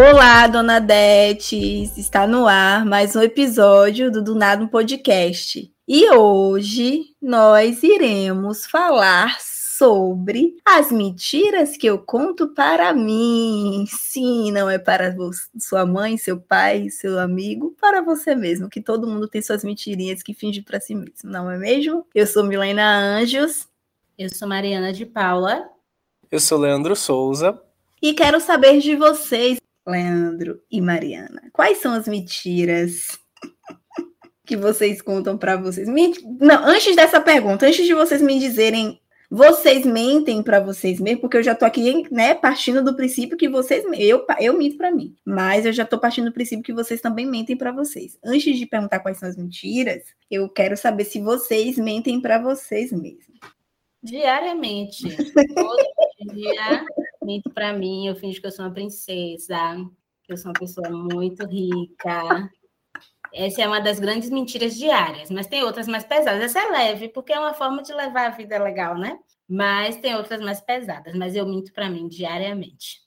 Olá, dona Detes! Está no ar mais um episódio do Do Nada um Podcast. E hoje nós iremos falar sobre as mentiras que eu conto para mim. Sim, não é para sua mãe, seu pai, seu amigo, para você mesmo, que todo mundo tem suas mentirinhas que finge para si mesmo, não é mesmo? Eu sou Milena Anjos. Eu sou Mariana de Paula. Eu sou Leandro Souza. E quero saber de vocês, Leandro e Mariana, quais são as mentiras que vocês contam para vocês? Não, antes dessa pergunta, antes de vocês me dizerem, vocês mentem para vocês mesmos, porque eu já tô aqui, né, partindo do princípio que vocês, eu, eu minto para mim, mas eu já tô partindo do princípio que vocês também mentem para vocês. Antes de perguntar quais são as mentiras, eu quero saber se vocês mentem para vocês mesmos. Diariamente. Todo dia minto para mim, eu fingo que eu sou uma princesa, que eu sou uma pessoa muito rica. Essa é uma das grandes mentiras diárias, mas tem outras mais pesadas. Essa é leve, porque é uma forma de levar a vida legal, né? Mas tem outras mais pesadas, mas eu minto para mim diariamente.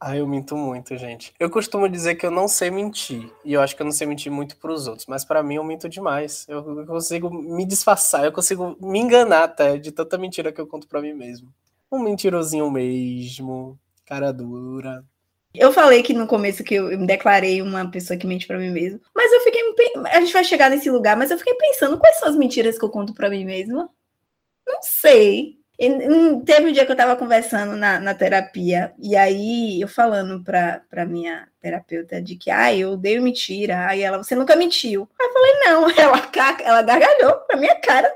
Ah, eu minto muito, gente. Eu costumo dizer que eu não sei mentir, e eu acho que eu não sei mentir muito para os outros, mas para mim eu minto demais. Eu consigo me disfarçar, eu consigo me enganar até de tanta mentira que eu conto para mim mesmo. Um mentirosinho mesmo, cara dura. Eu falei que no começo que eu me declarei uma pessoa que mente para mim mesmo, mas eu fiquei. A gente vai chegar nesse lugar, mas eu fiquei pensando quais são as mentiras que eu conto para mim mesma. Não sei. teve um dia que eu estava conversando na, na, terapia, e aí eu falando para minha terapeuta de que, ah, eu odeio mentira. Aí ela, você nunca mentiu. Aí eu falei, não. Ela, ela gargalhou pra minha cara.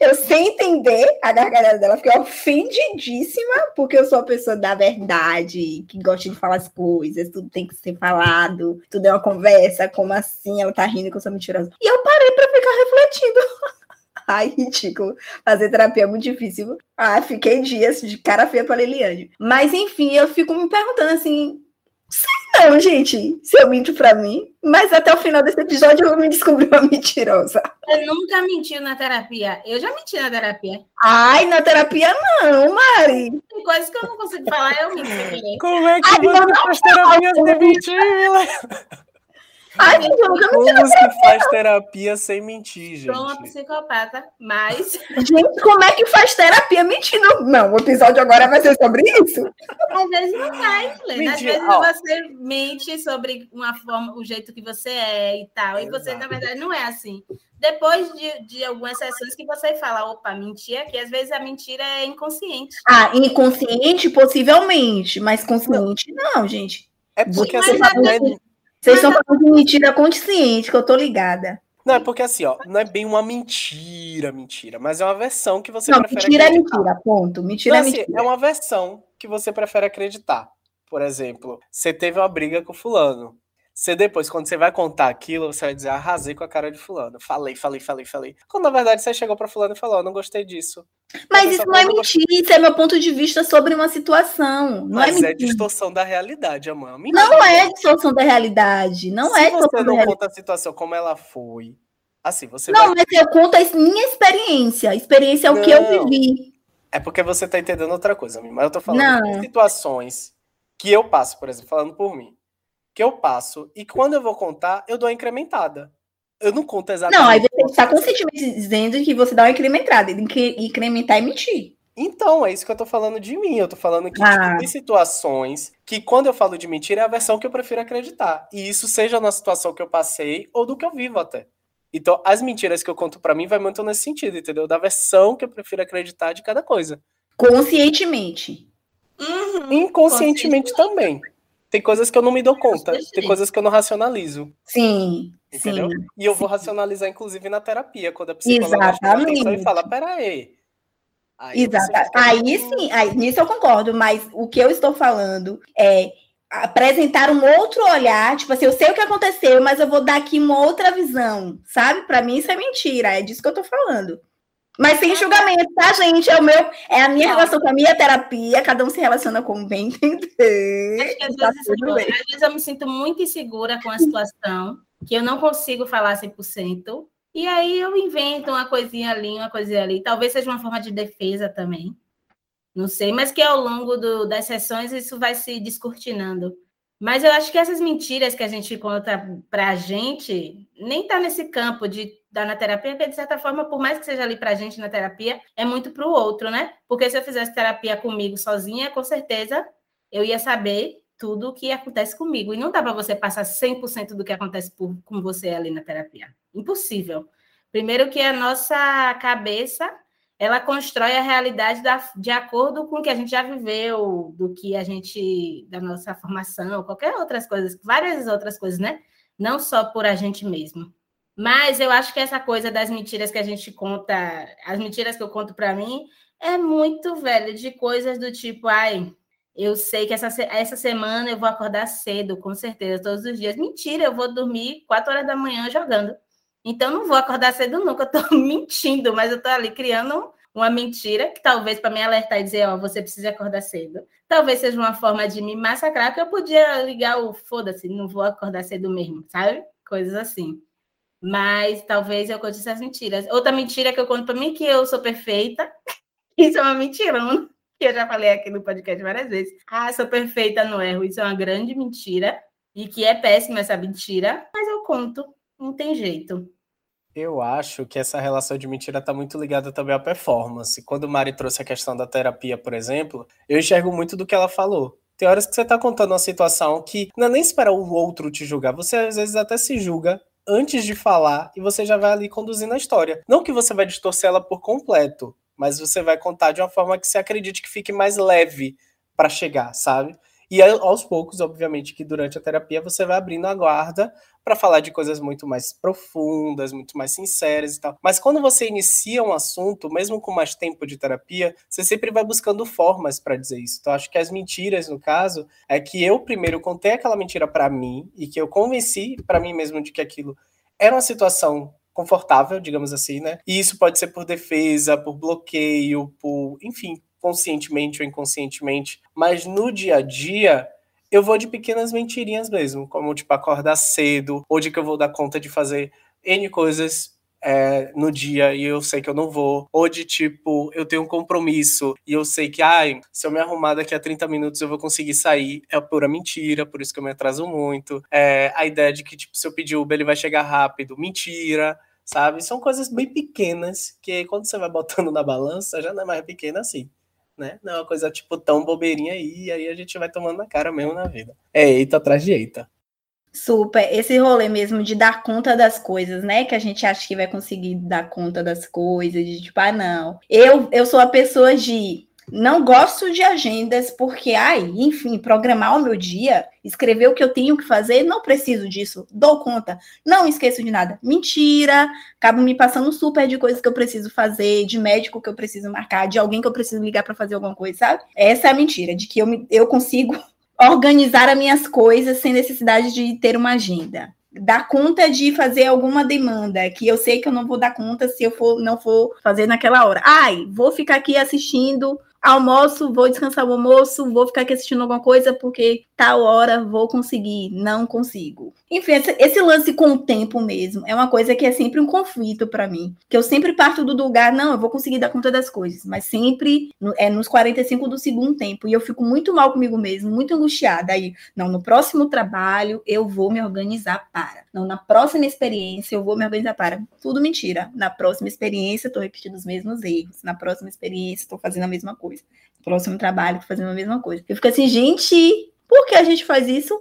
Eu, sem entender a gargalhada dela, fiquei ofendidíssima, porque eu sou a pessoa da verdade, que gosta de falar as coisas, tudo tem que ser falado, tudo é uma conversa, como assim? Ela tá rindo que eu sou mentirosa. E eu parei pra ficar refletindo. Ai, ridículo. Fazer terapia é muito difícil. Ah, fiquei dias de cara feia pra Liliane. Mas, enfim, eu fico me perguntando assim, Sei não, gente, se eu minto pra mim. Mas até o final desse episódio eu vou me descobrir uma mentirosa. Eu nunca mentiu na terapia. Eu já menti na terapia. Ai, na terapia não, Mari. Tem coisas que eu não consigo falar, eu minto. Como é que Ai, você faz terapia sem mentir, Ai, gente, eu nunca Como se faz terapia sem mentir, gente? Sou uma psicopata, mas. Gente, como é que faz terapia mentindo? Não, o episódio agora vai ser sobre isso. Às vezes não faz, Lena. Às vezes oh. você mente sobre uma forma, o jeito que você é e tal. Exato. E você, na verdade, não é assim. Depois de, de algumas sessões que você fala, opa, mentira, que às vezes a mentira é inconsciente. Ah, inconsciente, possivelmente, mas consciente, não, gente. É porque assim, é vocês estão falando de mentira consciente, que eu tô ligada. Não, é porque assim, ó, não é bem uma mentira, mentira, mas é uma versão que você não, prefere mentira acreditar. é mentira, ponto. Mentira não, é assim, mentira. É uma versão que você prefere acreditar. Por exemplo, você teve uma briga com fulano. Você depois, quando você vai contar aquilo, você vai dizer, arrasei com a cara de fulano. Falei, falei, falei, falei. Quando na verdade você chegou para fulano e falou, não gostei disso. Mas isso não é mentira, isso é meu ponto de vista sobre uma situação. Não é Mas é, é distorção da realidade, amor. Mentira. Não é distorção da realidade. Não Se é você não conta a situação como ela foi, assim, você Não, vai... mas eu conto a minha experiência. A experiência é o não. que eu vivi. É porque você tá entendendo outra coisa, mas eu tô falando de situações que eu passo, por exemplo, falando por mim que eu passo. E quando eu vou contar, eu dou uma incrementada. Eu não conto exatamente. Não, aí você está conscientemente dizendo que você dá uma incrementada. Incrementar e mentir. Então, é isso que eu tô falando de mim. Eu tô falando que tipo, ah. tem situações que, quando eu falo de mentira, é a versão que eu prefiro acreditar. E isso seja na situação que eu passei ou do que eu vivo até. Então, as mentiras que eu conto para mim vai muito nesse sentido, entendeu? Da versão que eu prefiro acreditar de cada coisa. Conscientemente. Uhum. Inconscientemente também. Tem coisas que eu não me dou conta, tem coisas que eu não racionalizo. Sim. Entendeu? Sim, e eu sim. vou racionalizar, inclusive, na terapia, quando a psicóloga Exatamente. e fala, peraí. Aí, aí sim, aí, nisso eu concordo, mas o que eu estou falando é apresentar um outro olhar, tipo assim, eu sei o que aconteceu, mas eu vou dar aqui uma outra visão, sabe? Para mim isso é mentira, é disso que eu tô falando. Mas sem julgamento, tá, gente? É, o meu, é a minha relação com a minha terapia, cada um se relaciona como bem entender. Acho que às vezes, tá às vezes eu me sinto muito insegura com a situação, que eu não consigo falar 100%, e aí eu invento uma coisinha ali, uma coisinha ali. Talvez seja uma forma de defesa também. Não sei, mas que ao longo do, das sessões isso vai se descortinando. Mas eu acho que essas mentiras que a gente conta para a gente nem está nesse campo de dar na terapia, porque de certa forma, por mais que seja ali para a gente na terapia, é muito para o outro, né? Porque se eu fizesse terapia comigo sozinha, com certeza eu ia saber tudo o que acontece comigo. E não dá para você passar 100% do que acontece por, com você ali na terapia. Impossível. Primeiro que a nossa cabeça ela constrói a realidade da, de acordo com o que a gente já viveu, do que a gente, da nossa formação, qualquer outras coisas, várias outras coisas, né? Não só por a gente mesmo. Mas eu acho que essa coisa das mentiras que a gente conta, as mentiras que eu conto para mim, é muito velho, de coisas do tipo, ai, eu sei que essa, essa semana eu vou acordar cedo, com certeza, todos os dias. Mentira, eu vou dormir quatro horas da manhã jogando. Então, não vou acordar cedo nunca, eu estou mentindo, mas eu estou ali criando uma mentira, que talvez para me alertar e dizer, ó, oh, você precisa acordar cedo. Talvez seja uma forma de me massacrar, que eu podia ligar o foda-se, não vou acordar cedo mesmo, sabe? Coisas assim. Mas talvez eu conte essas mentiras. Outra mentira que eu conto para mim é que eu sou perfeita. Isso é uma mentira, que eu já falei aqui no podcast várias vezes. Ah, sou perfeita, não erro. Isso é uma grande mentira. E que é péssima essa mentira, mas eu conto, não tem jeito. Eu acho que essa relação de mentira está muito ligada também à performance. Quando o Mari trouxe a questão da terapia, por exemplo, eu enxergo muito do que ela falou. Tem horas que você está contando uma situação que não é nem esperar o outro te julgar, você às vezes até se julga antes de falar e você já vai ali conduzindo a história. Não que você vai distorcer ela por completo, mas você vai contar de uma forma que você acredite que fique mais leve para chegar, sabe? E aos poucos, obviamente, que durante a terapia você vai abrindo a guarda para falar de coisas muito mais profundas, muito mais sinceras e tal. Mas quando você inicia um assunto, mesmo com mais tempo de terapia, você sempre vai buscando formas para dizer isso. Então, acho que as mentiras, no caso, é que eu primeiro contei aquela mentira para mim e que eu convenci para mim mesmo de que aquilo era uma situação confortável, digamos assim, né? E isso pode ser por defesa, por bloqueio, por, enfim, conscientemente ou inconscientemente, mas no dia a dia eu vou de pequenas mentirinhas mesmo, como tipo acordar cedo, ou de que eu vou dar conta de fazer N coisas é, no dia e eu sei que eu não vou, ou de tipo, eu tenho um compromisso e eu sei que, ai, se eu me arrumar daqui a 30 minutos eu vou conseguir sair, é pura mentira, por isso que eu me atraso muito. É, a ideia de que, tipo, se eu pedir Uber ele vai chegar rápido, mentira, sabe? São coisas bem pequenas que quando você vai botando na balança já não é mais pequena assim né? Não é uma coisa tipo tão bobeirinha aí, e aí a gente vai tomando na cara mesmo na vida. É eita atrás de eita. Super, esse rolê mesmo de dar conta das coisas, né? Que a gente acha que vai conseguir dar conta das coisas, de tipo, ah, não. Eu, eu sou a pessoa de não gosto de agendas porque, ai, enfim, programar o meu dia, escrever o que eu tenho que fazer, não preciso disso, dou conta, não esqueço de nada. Mentira, acabo me passando super de coisas que eu preciso fazer, de médico que eu preciso marcar, de alguém que eu preciso ligar para fazer alguma coisa, sabe? Essa é a mentira, de que eu, me, eu consigo organizar as minhas coisas sem necessidade de ter uma agenda dar conta de fazer alguma demanda que eu sei que eu não vou dar conta se eu for não for fazer naquela hora. Ai, vou ficar aqui assistindo almoço, vou descansar o almoço, vou ficar aqui assistindo alguma coisa porque tal hora vou conseguir, não consigo. Enfim, esse, lance com o tempo mesmo é uma coisa que é sempre um conflito para mim, que eu sempre parto do lugar, não, eu vou conseguir dar conta das coisas, mas sempre é nos 45 do segundo tempo e eu fico muito mal comigo mesmo, muito angustiada aí, não, no próximo trabalho eu vou me organizar para. Não, na próxima experiência eu vou me organizar para. Tudo mentira. Na próxima experiência estou repetindo os mesmos erros. Na próxima experiência estou fazendo a mesma coisa. Próximo trabalho, fazendo a mesma coisa. Eu fico assim, gente, por que a gente faz isso?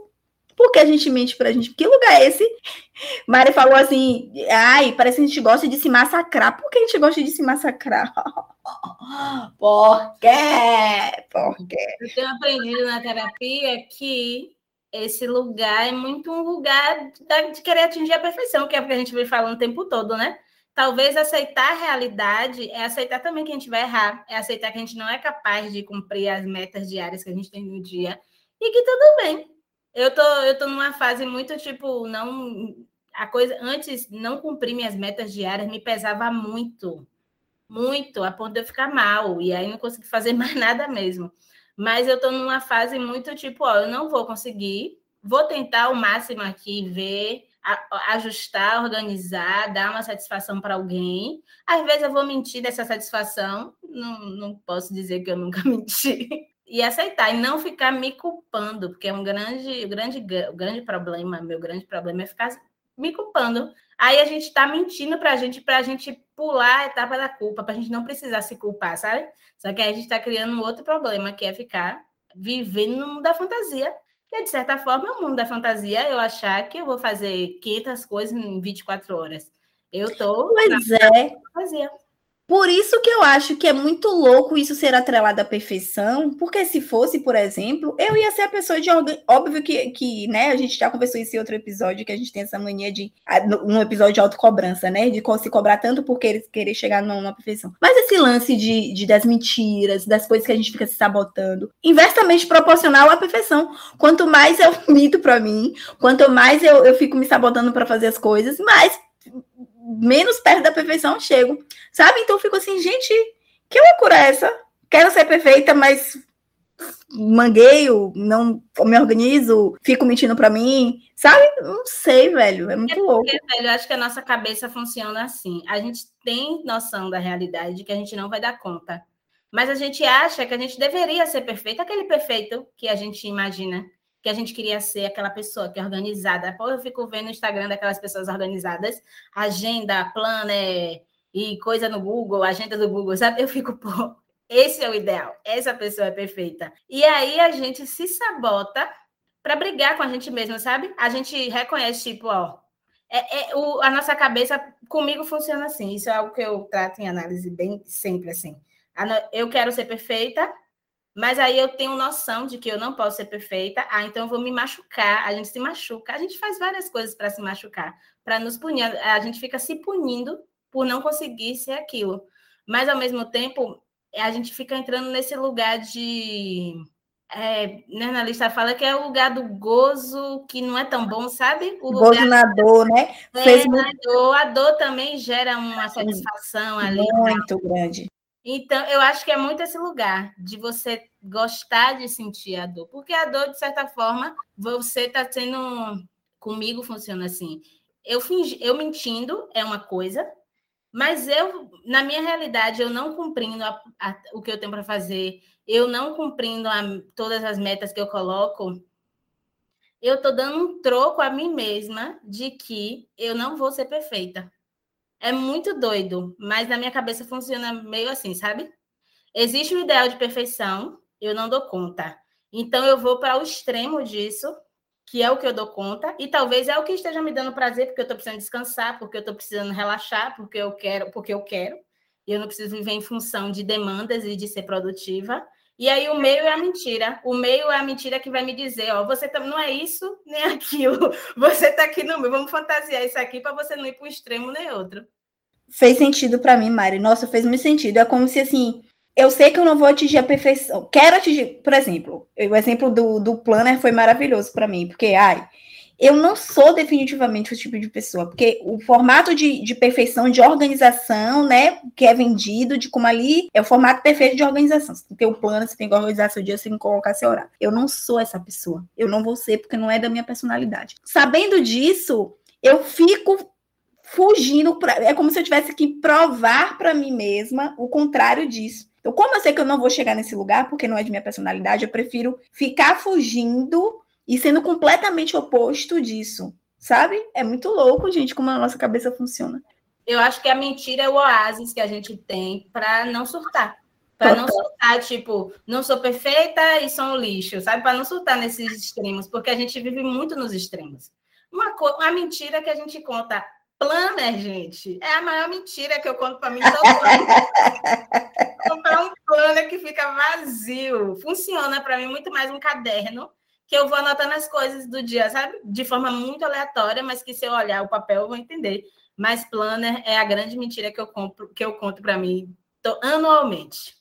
Por que a gente mente pra gente? Que lugar é esse? Mari falou assim: ai, parece que a gente gosta de se massacrar. Por que a gente gosta de se massacrar? Por quê? Por quê? Eu tenho aprendido na terapia que esse lugar é muito um lugar de querer atingir a perfeição, que é o que a gente vem falando o tempo todo, né? Talvez aceitar a realidade é aceitar também que a gente vai errar, é aceitar que a gente não é capaz de cumprir as metas diárias que a gente tem no dia e que tudo bem. Eu tô, eu tô numa fase muito tipo, não. A coisa. Antes, não cumprir minhas metas diárias me pesava muito, muito, a ponto de eu ficar mal, e aí não consegui fazer mais nada mesmo. Mas eu tô numa fase muito tipo, ó, eu não vou conseguir, vou tentar o máximo aqui, ver ajustar, organizar, dar uma satisfação para alguém. Às vezes eu vou mentir dessa satisfação, não, não posso dizer que eu nunca menti, e aceitar e não ficar me culpando, porque é um grande, grande, grande problema, meu grande problema é ficar me culpando. Aí a gente está mentindo para a gente, para a gente pular a etapa da culpa, para a gente não precisar se culpar, sabe? Só que aí a gente está criando um outro problema, que é ficar vivendo no mundo da fantasia. E, de certa forma, é o mundo da fantasia eu achar que eu vou fazer 500 coisas em 24 horas. Eu tô... Pois é. Fantasia. Por isso que eu acho que é muito louco isso ser atrelado à perfeição, porque se fosse, por exemplo, eu ia ser a pessoa de óbvio que, que né, a gente já conversou isso em outro episódio, que a gente tem essa mania de um episódio de autocobrança, né, de se cobrar tanto por querer, chegar numa perfeição. Mas esse lance de, de das mentiras, das coisas que a gente fica se sabotando, inversamente proporcional à perfeição. Quanto mais eu minto para mim, quanto mais eu, eu fico me sabotando para fazer as coisas, mais menos perto da perfeição chego. Sabe? Então eu fico assim, gente, que loucura é essa? Quero ser perfeita, mas mangueio, não me organizo, fico mentindo para mim, sabe? Não sei, velho, é muito é porque, louco. Velho, eu acho que a nossa cabeça funciona assim. A gente tem noção da realidade de que a gente não vai dar conta. Mas a gente acha que a gente deveria ser perfeito, aquele perfeito que a gente imagina que a gente queria ser aquela pessoa que é organizada. Pô, eu fico vendo no Instagram daquelas pessoas organizadas, agenda, planner e coisa no Google, agenda do Google, sabe? Eu fico, pô, esse é o ideal, essa pessoa é perfeita. E aí a gente se sabota para brigar com a gente mesmo, sabe? A gente reconhece, tipo, ó, é, é, o, a nossa cabeça comigo funciona assim. Isso é algo que eu trato em análise bem sempre assim. Eu quero ser perfeita, mas aí eu tenho noção de que eu não posso ser perfeita, ah, então eu vou me machucar. A gente se machuca, a gente faz várias coisas para se machucar, para nos punir. A gente fica se punindo por não conseguir ser aquilo. Mas ao mesmo tempo, a gente fica entrando nesse lugar de. É, né, na lista fala que é o lugar do gozo que não é tão bom, sabe? O gozo lugar... na dor, né? É, Fez na dor. A dor também gera uma satisfação ali. Muito grande. Então, eu acho que é muito esse lugar de você gostar de sentir a dor, porque a dor, de certa forma, você está sendo. Comigo funciona assim. Eu, fingi, eu mentindo é uma coisa, mas eu, na minha realidade, eu não cumprindo a, a, o que eu tenho para fazer, eu não cumprindo a, todas as metas que eu coloco, eu estou dando um troco a mim mesma de que eu não vou ser perfeita. É muito doido, mas na minha cabeça funciona meio assim, sabe? Existe um ideal de perfeição, eu não dou conta. Então eu vou para o extremo disso, que é o que eu dou conta, e talvez é o que esteja me dando prazer, porque eu estou precisando descansar, porque eu estou precisando relaxar, porque eu quero, porque eu quero, e eu não preciso viver em função de demandas e de ser produtiva. E aí o meio é a mentira. O meio é a mentira que vai me dizer, ó, você tá, não é isso nem aquilo. Você está aqui no meio. Vamos fantasiar isso aqui para você não ir para o extremo nem outro. Fez sentido para mim, Mari. Nossa, fez muito sentido. É como se assim, eu sei que eu não vou atingir a perfeição. Quero atingir, por exemplo, o exemplo do, do planner foi maravilhoso para mim, porque ai, eu não sou definitivamente o tipo de pessoa, porque o formato de, de perfeição, de organização, né, que é vendido, de como ali é o formato perfeito de organização. Você tem que ter o plano, você tem que organizar seu dia, você tem que colocar seu horário. Eu não sou essa pessoa. Eu não vou ser, porque não é da minha personalidade. Sabendo disso, eu fico fugindo. Pra, é como se eu tivesse que provar para mim mesma o contrário disso. Então, como eu sei que eu não vou chegar nesse lugar, porque não é de minha personalidade, eu prefiro ficar fugindo e sendo completamente oposto disso, sabe? É muito louco, gente, como a nossa cabeça funciona. Eu acho que a mentira é o oásis que a gente tem para não surtar. Para não surtar, tipo, não sou perfeita e sou um lixo, sabe? Para não surtar nesses extremos, porque a gente vive muito nos extremos. Uma, uma mentira que a gente conta planner, gente, é a maior mentira que eu conto para mim Comprar um planner que fica vazio. Funciona para mim muito mais um caderno que eu vou anotando as coisas do dia, sabe? De forma muito aleatória, mas que se eu olhar o papel eu vou entender. Mas planner é a grande mentira que eu compro, que eu conto para mim anualmente.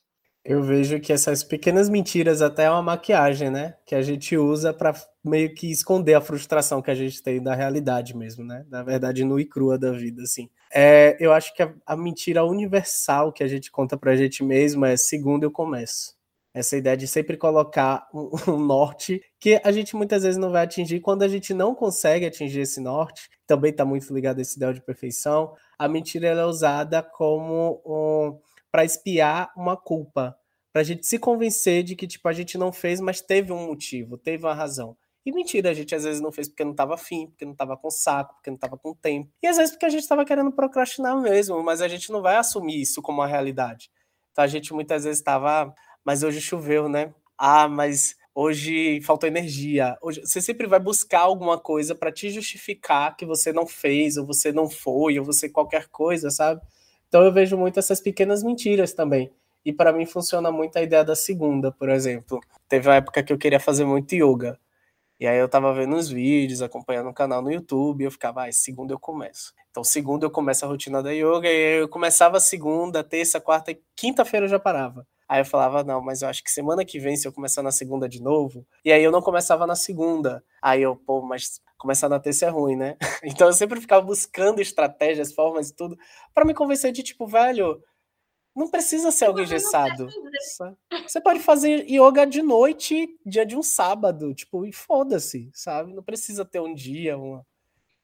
Eu vejo que essas pequenas mentiras até é uma maquiagem, né? Que a gente usa para meio que esconder a frustração que a gente tem da realidade mesmo, né? Da verdade nua e crua da vida, assim. É, eu acho que a, a mentira universal que a gente conta para a gente mesmo é segundo eu começo. Essa ideia de sempre colocar um, norte que a gente muitas vezes não vai atingir. Quando a gente não consegue atingir esse norte, também está muito ligado a esse ideal de perfeição, a mentira é usada como um para espiar uma culpa, Pra gente se convencer de que, tipo, a gente não fez, mas teve um motivo, teve uma razão. E mentira, a gente às vezes não fez porque não tava afim, porque não tava com saco, porque não tava com tempo. E às vezes porque a gente tava querendo procrastinar mesmo, mas a gente não vai assumir isso como uma realidade. Então a gente muitas vezes tava, ah, mas hoje choveu, né? Ah, mas hoje faltou energia. Hoje, você sempre vai buscar alguma coisa para te justificar que você não fez, ou você não foi, ou você qualquer coisa, sabe? Então eu vejo muito essas pequenas mentiras também. E para mim funciona muito a ideia da segunda, por exemplo. Teve uma época que eu queria fazer muito yoga. E aí eu tava vendo os vídeos, acompanhando o canal no YouTube, e eu ficava, ah, segunda eu começo. Então, segunda eu começo a rotina da yoga, e eu começava segunda, terça, quarta e quinta-feira eu já parava. Aí eu falava, não, mas eu acho que semana que vem, se eu começar na segunda de novo, e aí eu não começava na segunda. Aí eu, pô, mas começar na terça é ruim, né? Então eu sempre ficava buscando estratégias, formas e tudo, para me convencer de, tipo, velho, não precisa ser algo engessado. Você pode fazer yoga de noite, dia de um sábado, tipo, e foda-se, sabe? Não precisa ter um dia, uma.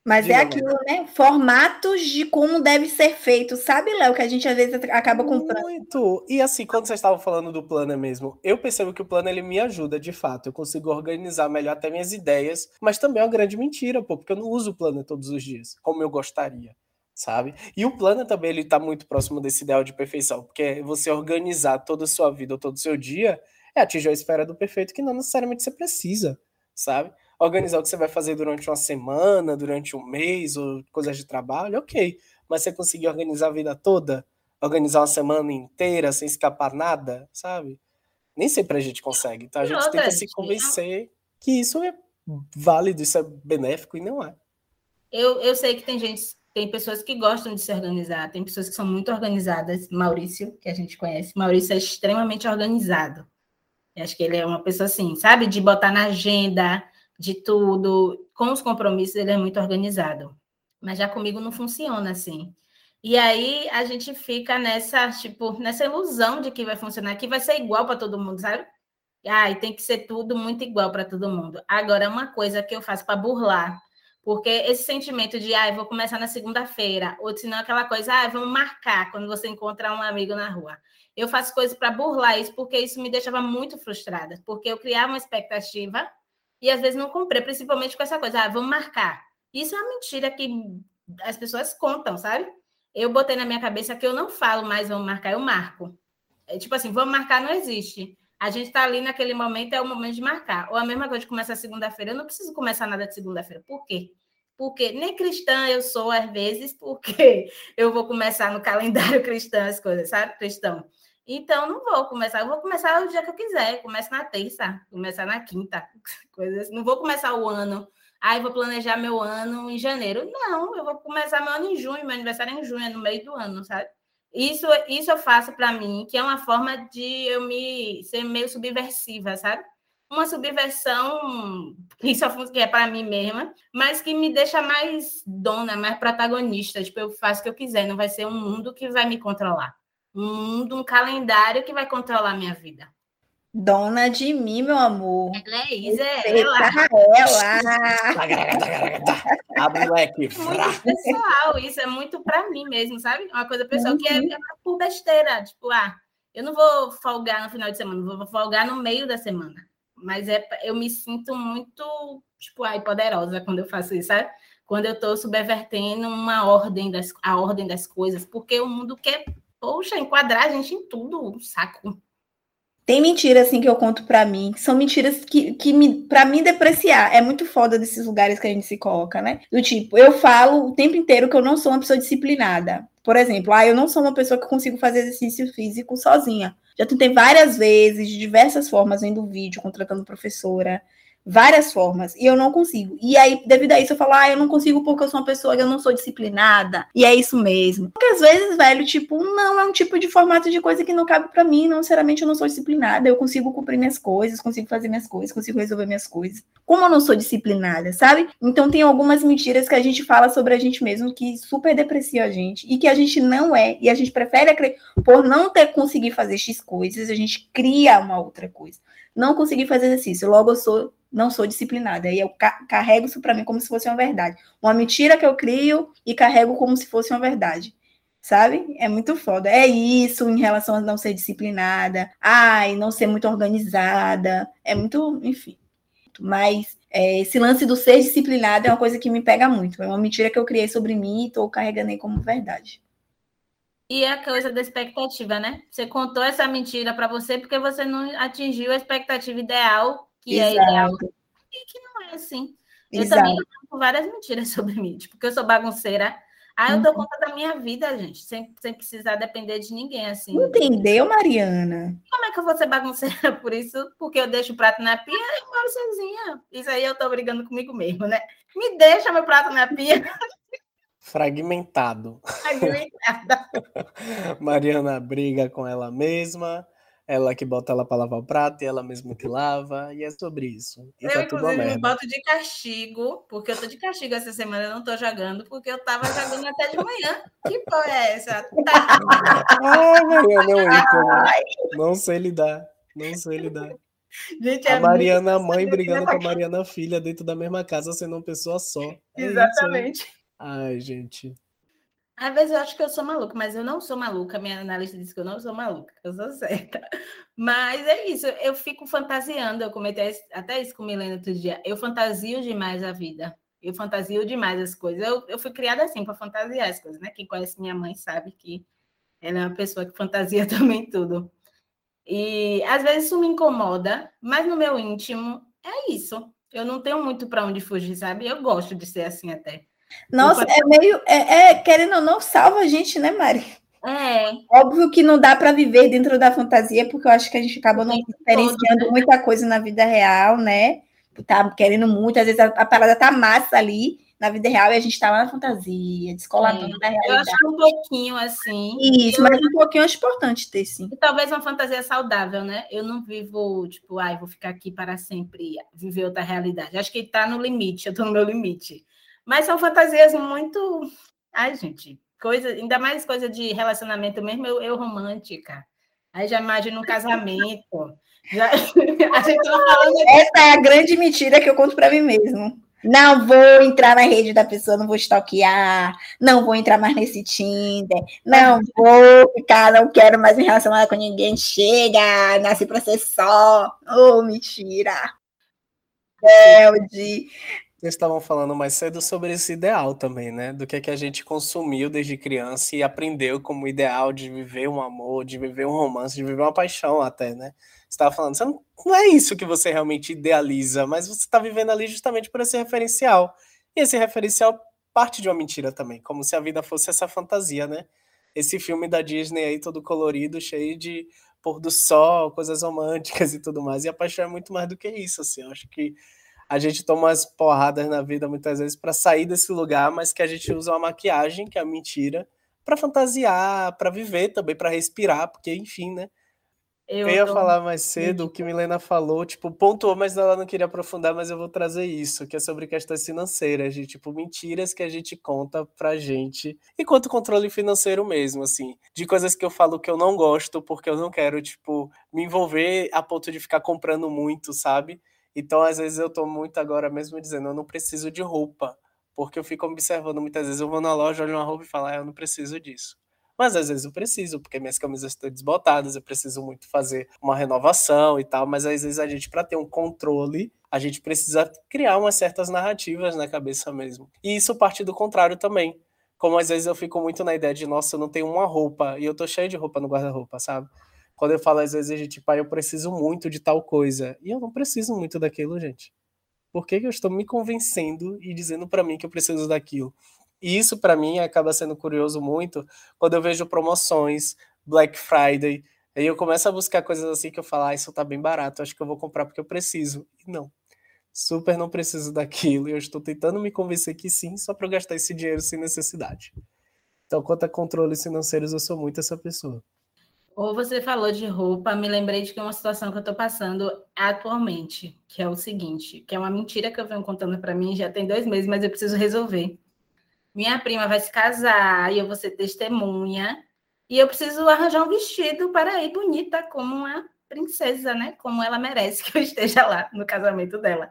Mas é aquilo, né? Formatos de como deve ser feito, sabe, Léo? Que a gente às vezes acaba comprando. Muito. E assim, quando vocês estavam falando do plano mesmo, eu percebo que o plano ele me ajuda, de fato. Eu consigo organizar melhor até minhas ideias, mas também é uma grande mentira, pô, porque eu não uso o plano todos os dias, como eu gostaria sabe? E o plano também ele tá muito próximo desse ideal de perfeição, porque você organizar toda a sua vida ou todo o seu dia é atingir a esfera do perfeito que não necessariamente você precisa, sabe? Organizar o que você vai fazer durante uma semana, durante um mês ou coisas de trabalho, ok. Mas você conseguir organizar a vida toda, organizar uma semana inteira sem escapar nada, sabe? Nem sempre a gente consegue. Então a gente tem que se convencer que isso é válido, isso é benéfico e não é. Eu, eu sei que tem gente tem pessoas que gostam de se organizar, tem pessoas que são muito organizadas. Maurício, que a gente conhece, Maurício é extremamente organizado. Eu acho que ele é uma pessoa assim, sabe? De botar na agenda, de tudo. Com os compromissos, ele é muito organizado. Mas já comigo não funciona assim. E aí a gente fica nessa, tipo, nessa ilusão de que vai funcionar, que vai ser igual para todo mundo, sabe? E tem que ser tudo muito igual para todo mundo. Agora, uma coisa que eu faço para burlar porque esse sentimento de, ah, vou começar na segunda-feira, ou se não aquela coisa, ah, vamos marcar quando você encontrar um amigo na rua. Eu faço coisas para burlar isso, porque isso me deixava muito frustrada, porque eu criava uma expectativa e às vezes não cumpria, principalmente com essa coisa, ah, vamos marcar. Isso é uma mentira que as pessoas contam, sabe? Eu botei na minha cabeça que eu não falo mais vamos marcar, eu marco. É, tipo assim, vamos marcar não existe. A gente está ali naquele momento, é o momento de marcar. Ou a mesma coisa de começar segunda-feira, eu não preciso começar nada de segunda-feira. Por quê? Porque nem cristã eu sou, às vezes, porque eu vou começar no calendário cristão as coisas, sabe? Cristão. Então, não vou começar, eu vou começar o dia que eu quiser, começo na terça, começar na quinta, coisas. Não vou começar o ano, aí ah, vou planejar meu ano em janeiro. Não, eu vou começar meu ano em junho, meu aniversário é em junho, é no meio do ano, sabe? Isso, isso eu faço para mim, que é uma forma de eu me ser meio subversiva, sabe? Uma subversão que que é para mim mesma, mas que me deixa mais dona, mais protagonista. Tipo, eu faço o que eu quiser, não vai ser um mundo que vai me controlar. Um mundo, um calendário que vai controlar a minha vida. Dona de mim, meu amor. Ela é Isa, é ela. ela. Abre o leque. Muito pessoal, isso é muito para mim mesmo, sabe? Uma coisa pessoal uhum. que é, uhum. é por besteira. Tipo, ah, eu não vou folgar no final de semana, vou folgar no meio da semana. Mas é, eu me sinto muito, tipo, ai, poderosa quando eu faço isso, sabe? Quando eu estou subvertendo uma ordem das, a ordem das coisas, porque o mundo quer, poxa, enquadrar a gente em tudo, um saco. Tem mentiras assim que eu conto para mim, que são mentiras que, que me, para mim depreciar. É muito foda desses lugares que a gente se coloca, né? Do tipo, eu falo o tempo inteiro que eu não sou uma pessoa disciplinada. Por exemplo, ah, eu não sou uma pessoa que consigo fazer exercício físico sozinha. Já tentei várias vezes, de diversas formas, vendo vídeo, contratando professora, várias formas, e eu não consigo. E aí, devido a isso, eu falo, ah, eu não consigo porque eu sou uma pessoa que eu não sou disciplinada, e é isso mesmo. Porque às vezes, velho, tipo, não, é um tipo de formato de coisa que não cabe para mim, não necessariamente eu não sou disciplinada, eu consigo cumprir minhas coisas, consigo fazer minhas coisas, consigo resolver minhas coisas. Como eu não sou disciplinada, sabe? Então tem algumas mentiras que a gente fala sobre a gente mesmo que super deprecia a gente, e que a gente não é, e a gente prefere acreditar, por não ter conseguido fazer X coisas, a gente cria uma outra coisa. Não consegui fazer exercício, logo eu sou não sou disciplinada. E eu carrego isso para mim como se fosse uma verdade. Uma mentira que eu crio e carrego como se fosse uma verdade. sabe? É muito foda. É isso em relação a não ser disciplinada, ai, não ser muito organizada, é muito, enfim. Mas é, esse lance do ser disciplinado é uma coisa que me pega muito. É uma mentira que eu criei sobre mim e estou carregando aí como verdade. E a coisa da expectativa, né? Você contou essa mentira para você porque você não atingiu a expectativa ideal, que é Exato. é ideal. E que não é assim. Eu Exato. também tenho várias mentiras sobre mim, tipo, que eu sou bagunceira. Ah, eu dou uhum. conta da minha vida, gente, sem, sem precisar depender de ninguém, assim. Entendeu, Mariana? Como é que eu vou ser bagunceira por isso? Porque eu deixo o prato na pia e moro sozinha. Isso aí eu tô brigando comigo mesmo, né? Me deixa meu prato na pia. Fragmentado. Fragmentada. Mariana briga com ela mesma, ela que bota ela para lavar o prato e ela mesma que lava, e é sobre isso. E eu, tá inclusive, me boto de castigo, porque eu tô de castigo essa semana, eu não tô jogando, porque eu tava jogando até de manhã. Que porra é essa? Tá. Ai, Mariana, não, não sei lidar, não sei lidar. Gente, é a Mariana mãe brigando com a Mariana filha dentro da mesma casa, sendo uma pessoa só. É Exatamente. Isso, Ai, gente. Às vezes eu acho que eu sou maluca, mas eu não sou maluca. Minha analista disse que eu não sou maluca, eu sou certa. Mas é isso, eu fico fantasiando. Eu comentei até isso com Milena outro dia. Eu fantasio demais a vida. Eu fantasio demais as coisas. Eu, eu fui criada assim, para fantasiar as coisas, né? Quem conhece minha mãe sabe que ela é uma pessoa que fantasia também tudo. E às vezes isso me incomoda, mas no meu íntimo é isso. Eu não tenho muito para onde fugir, sabe? Eu gosto de ser assim até. Nossa, é meio. É, é, querendo ou não, salva a gente, né, Mari? É. Óbvio que não dá para viver dentro da fantasia, porque eu acho que a gente acaba não experienciando né? muita coisa na vida real, né? Tá querendo muito, às vezes a, a parada tá massa ali na vida real e a gente tá lá na fantasia, descoladando é. da realidade. Eu acho um pouquinho assim. Isso, eu... mas um pouquinho acho importante ter, sim. E talvez uma fantasia saudável, né? Eu não vivo, tipo, ai, vou ficar aqui para sempre, viver outra realidade. Acho que tá no limite, eu tô no meu limite. Mas são fantasias muito. Ai, gente, coisa, ainda mais coisa de relacionamento mesmo, eu, eu romântica. Aí já imagino um casamento. Já... tá falando Essa é a grande mentira que eu conto para mim mesmo. Não vou entrar na rede da pessoa, não vou stalkear, não vou entrar mais nesse Tinder, não vou ficar, não quero mais me relacionar com ninguém. Chega, nasci para ser só. Oh, mentira. Belde. Vocês estavam falando mais cedo sobre esse ideal também, né? Do que, é que a gente consumiu desde criança e aprendeu como ideal de viver um amor, de viver um romance, de viver uma paixão até, né? Você estava falando, você não, não é isso que você realmente idealiza, mas você está vivendo ali justamente por esse referencial. E esse referencial parte de uma mentira também, como se a vida fosse essa fantasia, né? Esse filme da Disney aí todo colorido, cheio de pôr do sol, coisas românticas e tudo mais. E a paixão é muito mais do que isso, assim. Eu acho que a gente toma umas porradas na vida muitas vezes para sair desse lugar, mas que a gente usa uma maquiagem, que é a mentira, para fantasiar, para viver também, para respirar, porque enfim, né? Eu, eu ia tô... falar mais cedo o que Milena falou, tipo, pontuou, mas ela não queria aprofundar, mas eu vou trazer isso, que é sobre questões financeiras, de tipo, mentiras que a gente conta pra gente, enquanto controle financeiro mesmo, assim, de coisas que eu falo que eu não gosto, porque eu não quero, tipo, me envolver a ponto de ficar comprando muito, sabe? Então, às vezes, eu tô muito agora mesmo dizendo, eu não preciso de roupa, porque eu fico observando muitas vezes, eu vou na loja, olho uma roupa e falo, ah, eu não preciso disso. Mas às vezes eu preciso, porque minhas camisas estão desbotadas, eu preciso muito fazer uma renovação e tal, mas às vezes a gente, para ter um controle, a gente precisa criar umas certas narrativas na cabeça mesmo. E isso parte do contrário também. Como às vezes eu fico muito na ideia de, nossa, eu não tenho uma roupa, e eu tô cheio de roupa no guarda-roupa, sabe? Quando eu falo às vezes, tipo, ah, eu preciso muito de tal coisa. E eu não preciso muito daquilo, gente. Por que, que eu estou me convencendo e dizendo para mim que eu preciso daquilo? E isso, para mim, acaba sendo curioso muito quando eu vejo promoções, Black Friday. Aí eu começo a buscar coisas assim que eu falo, ah, isso tá bem barato, acho que eu vou comprar porque eu preciso. E não. Super não preciso daquilo. E eu estou tentando me convencer que sim, só para gastar esse dinheiro sem necessidade. Então, quanto a controles financeiros, eu sou muito essa pessoa. Ou você falou de roupa, me lembrei de que é uma situação que eu estou passando atualmente, que é o seguinte, que é uma mentira que eu venho contando para mim já tem dois meses, mas eu preciso resolver. Minha prima vai se casar e eu vou ser testemunha, e eu preciso arranjar um vestido para ir bonita como uma princesa, né? Como ela merece que eu esteja lá no casamento dela.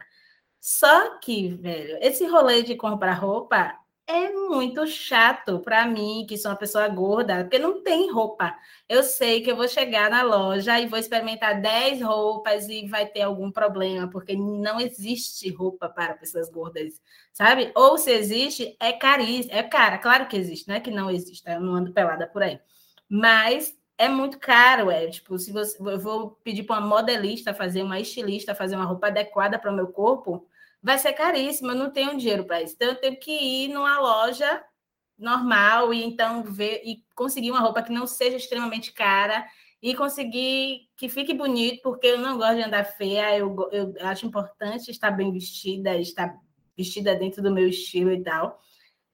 Só que, velho, esse rolê de comprar roupa é muito chato para mim, que sou uma pessoa gorda, porque não tem roupa. Eu sei que eu vou chegar na loja e vou experimentar 10 roupas e vai ter algum problema, porque não existe roupa para pessoas gordas, sabe? Ou se existe, é caríssimo, é cara, claro que existe, não é que não existe, eu não ando pelada por aí. Mas é muito caro, é tipo, se você, eu vou pedir para uma modelista fazer, uma estilista fazer uma roupa adequada para o meu corpo, vai ser caríssimo, eu não tenho dinheiro para isso. Então, eu tenho que ir numa loja normal e então ver e conseguir uma roupa que não seja extremamente cara e conseguir que fique bonito, porque eu não gosto de andar feia, eu, eu acho importante estar bem vestida, estar vestida dentro do meu estilo e tal.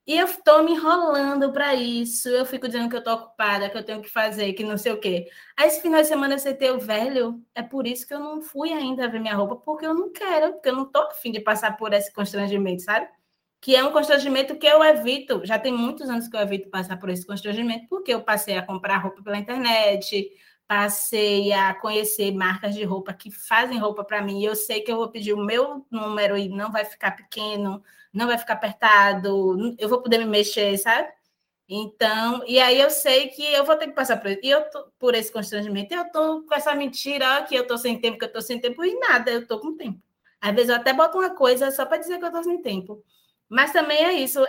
E eu estou me enrolando para isso. Eu fico dizendo que eu estou ocupada, que eu tenho que fazer, que não sei o quê. Aí esse final de semana você ter o velho, é por isso que eu não fui ainda ver minha roupa, porque eu não quero, porque eu não estou afim de passar por esse constrangimento, sabe? Que é um constrangimento que eu evito. Já tem muitos anos que eu evito passar por esse constrangimento, porque eu passei a comprar roupa pela internet, passei a conhecer marcas de roupa que fazem roupa para mim. Eu sei que eu vou pedir o meu número e não vai ficar pequeno não vai ficar apertado, eu vou poder me mexer, sabe? Então, e aí eu sei que eu vou ter que passar por, e eu tô, por esse constrangimento. Eu tô com essa mentira ó, que eu tô sem tempo, que eu tô sem tempo, e nada, eu tô com tempo. Às vezes eu até boto uma coisa só para dizer que eu tô sem tempo. Mas também é isso,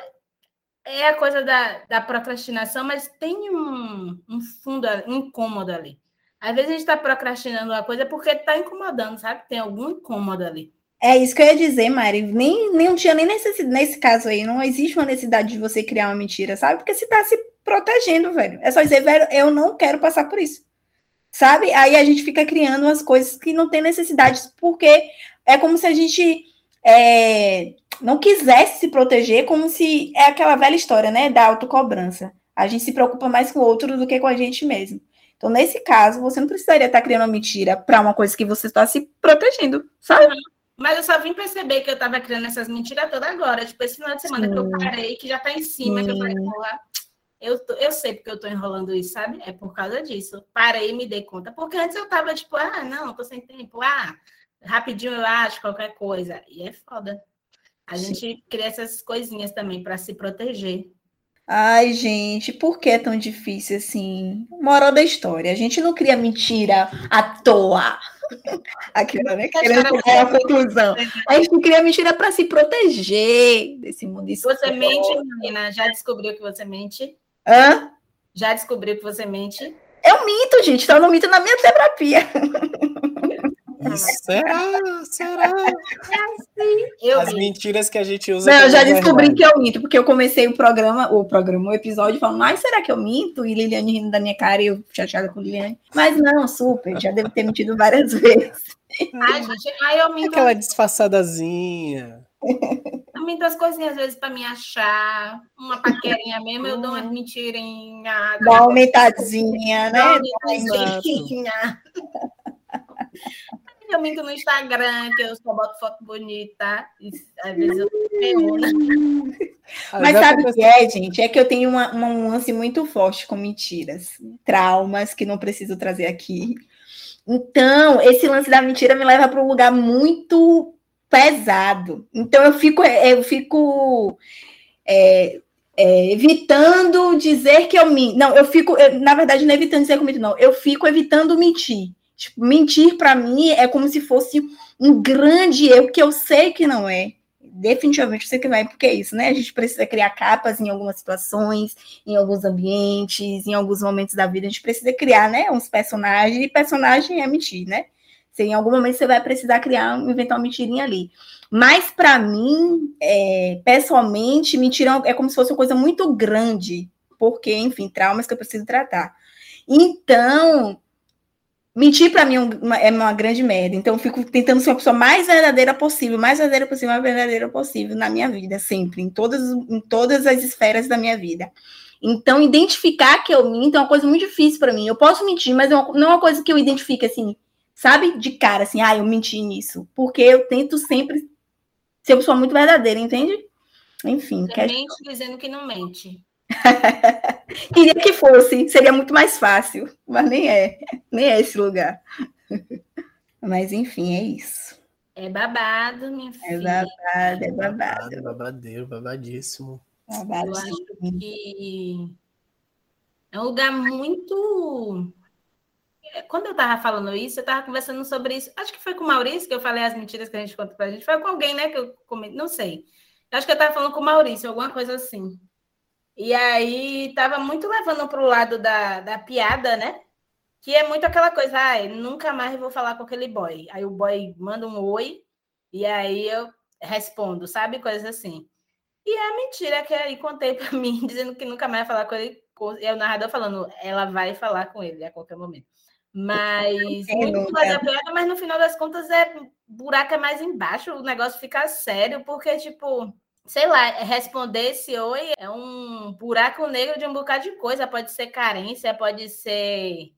é a coisa da, da procrastinação, mas tem um, um fundo, incômodo ali. Às vezes a gente está procrastinando uma coisa porque está incomodando, sabe? Tem algum incômodo ali. É isso que eu ia dizer, Mari. Nem, nem tinha nem necessidade, nesse caso aí, não existe uma necessidade de você criar uma mentira, sabe? Porque você tá se protegendo, velho. É só dizer, velho, eu não quero passar por isso. Sabe? Aí a gente fica criando umas coisas que não tem necessidade, porque é como se a gente é, não quisesse se proteger, como se é aquela velha história, né? Da autocobrança. A gente se preocupa mais com o outro do que com a gente mesmo. Então, nesse caso, você não precisaria estar criando uma mentira para uma coisa que você está se protegendo, sabe? Mas eu só vim perceber que eu tava criando essas mentiras todas agora. Tipo, esse final de semana Sim. que eu parei, que já tá em cima, Sim. que eu falei, porra, eu, tô, eu sei porque eu tô enrolando isso, sabe? É por causa disso. Parei e me dei conta. Porque antes eu tava tipo, ah, não, tô sem tempo. Ah, rapidinho eu acho qualquer coisa. E é foda. A Sim. gente cria essas coisinhas também para se proteger. Ai, gente, por que é tão difícil assim? Moral da história, a gente não cria mentira à toa. Aquilo, né? Querendo chegar a conclusão. A gente cria mentira para se proteger desse mundo Você mente, menina? Já descobriu que você mente? Hã? Já descobriu que você mente? Eu minto, gente. Então eu não minto na minha terapia. Será? Será? É As mentiras que a gente usa. Não, eu já descobri que eu minto, porque eu comecei o programa, o programa, o episódio falando, mas será que eu minto? E Liliane rindo da minha cara e eu chateada com Liliane. Mas não, super, já devo ter mentido várias vezes. Ai, gente, ai, eu minto. Aquela disfarçadazinha. Eu minto as coisinhas às vezes para me achar. Uma paquerinha mesmo, eu dou uma mentirinha. Dá uma aumentadinha, né? Dá uma aumentadinha. Eu minto no Instagram, que eu só boto foto bonita. E, às vezes eu Mas sabe o que é, gente? É que eu tenho uma, uma, um lance muito forte com mentiras, traumas que não preciso trazer aqui. Então, esse lance da mentira me leva para um lugar muito pesado. Então, eu fico, eu fico é, é, evitando dizer que eu minto. Não, eu fico, eu, na verdade, não é evitando dizer que eu minto, não. Eu fico evitando mentir. Tipo, mentir para mim é como se fosse um grande erro que eu sei que não é. Definitivamente sei que não é, porque é isso, né? A gente precisa criar capas em algumas situações, em alguns ambientes, em alguns momentos da vida, a gente precisa criar, né? Uns personagens, e personagem é mentir, né? Se em algum momento você vai precisar criar, inventar uma mentirinha ali. Mas para mim, é, pessoalmente, mentira é como se fosse uma coisa muito grande, porque, enfim, traumas que eu preciso tratar. Então, mentir para mim é, é uma grande merda. Então, eu fico tentando ser uma pessoa mais verdadeira possível, mais verdadeira possível, mais verdadeira possível na minha vida, sempre, em todas, em todas as esferas da minha vida. Então, identificar que eu minto é uma coisa muito difícil para mim. Eu posso mentir, mas não é uma coisa que eu identifique assim, sabe? De cara, assim, ah, eu menti nisso. Porque eu tento sempre ser uma pessoa muito verdadeira, entende? Enfim. Você quer... mente dizendo que não mente. Queria que fosse, seria muito mais fácil, mas nem é, nem é esse lugar. Mas enfim, é isso. É babado, minha filha. É babado, é babado. Babadeiro, babadíssimo. Trabalho, eu acho que é um lugar muito. É, quando eu estava falando isso, eu estava conversando sobre isso. Acho que foi com o Maurício que eu falei as mentiras que a gente conta para a gente. Foi com alguém, né? Que eu comentei, não sei. Acho que eu estava falando com o Maurício, alguma coisa assim. E aí estava muito levando para o lado da, da piada, né? Que é muito aquela coisa, ah, nunca mais vou falar com aquele boy. Aí o boy manda um oi, e aí eu respondo, sabe? Coisas assim. E é a mentira que aí contei para mim, dizendo que nunca mais vai falar com ele. E o narrador falando, ela vai falar com ele a qualquer momento. Mas piada, mas no final das contas é buraco é mais embaixo, o negócio fica sério, porque, tipo, sei lá, responder esse oi é um buraco negro de um bocado de coisa. Pode ser carência, pode ser,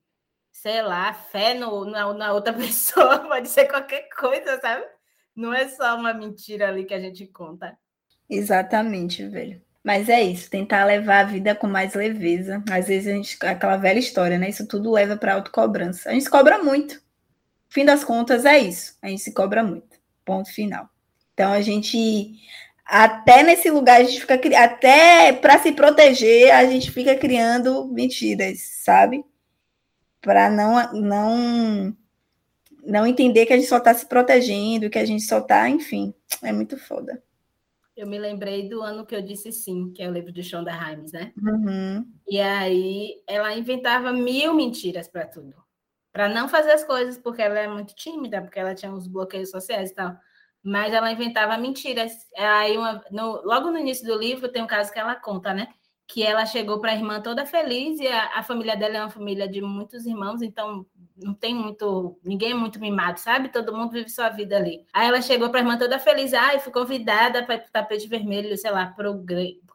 sei lá, fé no, na, na outra pessoa, pode ser qualquer coisa, sabe? Não é só uma mentira ali que a gente conta. Exatamente, velho. Mas é isso, tentar levar a vida com mais leveza. Às vezes a gente, aquela velha história, né? Isso tudo leva para autocobrança. A gente se cobra muito. Fim das contas é isso. A gente se cobra muito. Ponto final. Então a gente até nesse lugar a gente fica até para se proteger, a gente fica criando mentiras, sabe? Para não não não entender que a gente só está se protegendo, que a gente só está, enfim, é muito foda. Eu me lembrei do ano que eu disse sim, que é o livro de Shonda Rhimes, né? Uhum. E aí ela inventava mil mentiras para tudo. Para não fazer as coisas, porque ela é muito tímida, porque ela tinha uns bloqueios sociais e tal. Mas ela inventava mentiras. Aí uma, no, logo no início do livro tem um caso que ela conta, né? Que ela chegou para a irmã toda feliz e a, a família dela é uma família de muitos irmãos, então não tem muito, ninguém é muito mimado, sabe? Todo mundo vive sua vida ali. Aí ela chegou para a irmã toda feliz, ah, e fui convidada para o tapete vermelho, sei lá, para o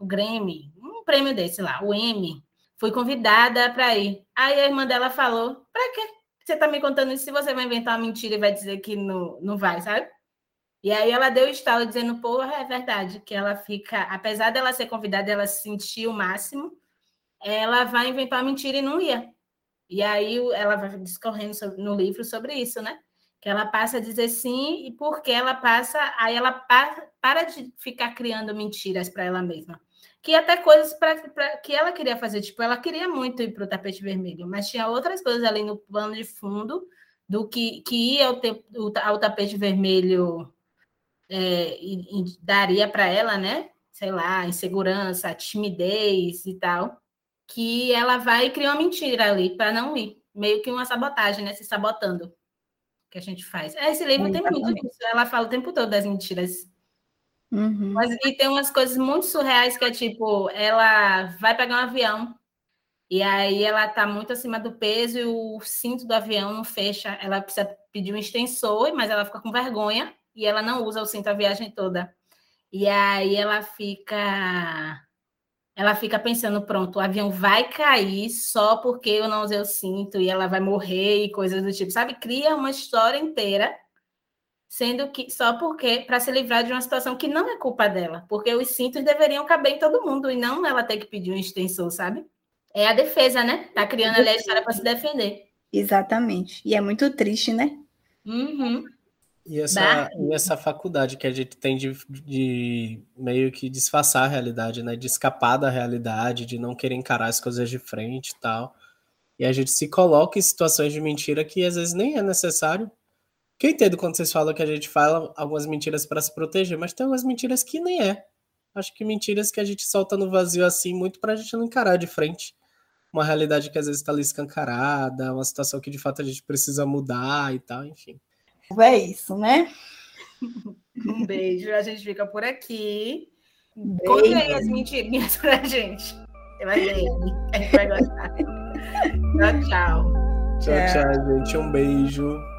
Grammy, um prêmio desse lá, o M. Fui convidada para ir. Aí a irmã dela falou: para quê? Você está me contando isso se você vai inventar uma mentira e vai dizer que não, não vai, sabe? E aí ela deu o estalo dizendo, porra, é verdade, que ela fica, apesar dela ser convidada, ela se sentir o máximo, ela vai inventar mentira e não ia. E aí ela vai discorrendo no livro sobre isso, né? Que ela passa a dizer sim, e porque ela passa, aí ela para, para de ficar criando mentiras para ela mesma. Que até coisas pra, pra, que ela queria fazer, tipo, ela queria muito ir para o tapete vermelho, mas tinha outras coisas ali no plano de fundo do que, que ia ao, te, ao tapete vermelho é, e, e daria para ela, né? Sei lá, insegurança, timidez e tal que ela vai criar uma mentira ali para não ir. Meio que uma sabotagem, né? Se sabotando. Que a gente faz. É, esse livro tem muito disso. Ela fala o tempo todo das mentiras. Uhum. Mas e tem umas coisas muito surreais que é tipo, ela vai pegar um avião e aí ela tá muito acima do peso e o cinto do avião não fecha. Ela precisa pedir um extensor, mas ela fica com vergonha e ela não usa o cinto a viagem toda. E aí ela fica ela fica pensando, pronto, o avião vai cair só porque eu não usei o cinto e ela vai morrer e coisas do tipo, sabe? Cria uma história inteira, sendo que só porque para se livrar de uma situação que não é culpa dela, porque os cintos deveriam caber em todo mundo e não ela ter que pedir um extensor, sabe? É a defesa, né? Tá criando ali a história para se defender. Exatamente. E é muito triste, né? Uhum. E essa, e essa faculdade que a gente tem de, de, meio que disfarçar a realidade, né? De escapar da realidade, de não querer encarar as coisas de frente e tal. E a gente se coloca em situações de mentira que às vezes nem é necessário. Que eu entendo quando vocês falam que a gente fala algumas mentiras para se proteger, mas tem algumas mentiras que nem é. Acho que mentiras que a gente solta no vazio assim, muito para a gente não encarar de frente. Uma realidade que às vezes está ali escancarada, uma situação que de fato a gente precisa mudar e tal, enfim. É isso, né? Um beijo, a gente fica por aqui. Conte aí as mentirinhas pra gente. Você vai ver, a gente vai gostar. tchau, tchau. Tchau, tchau, gente. Um beijo.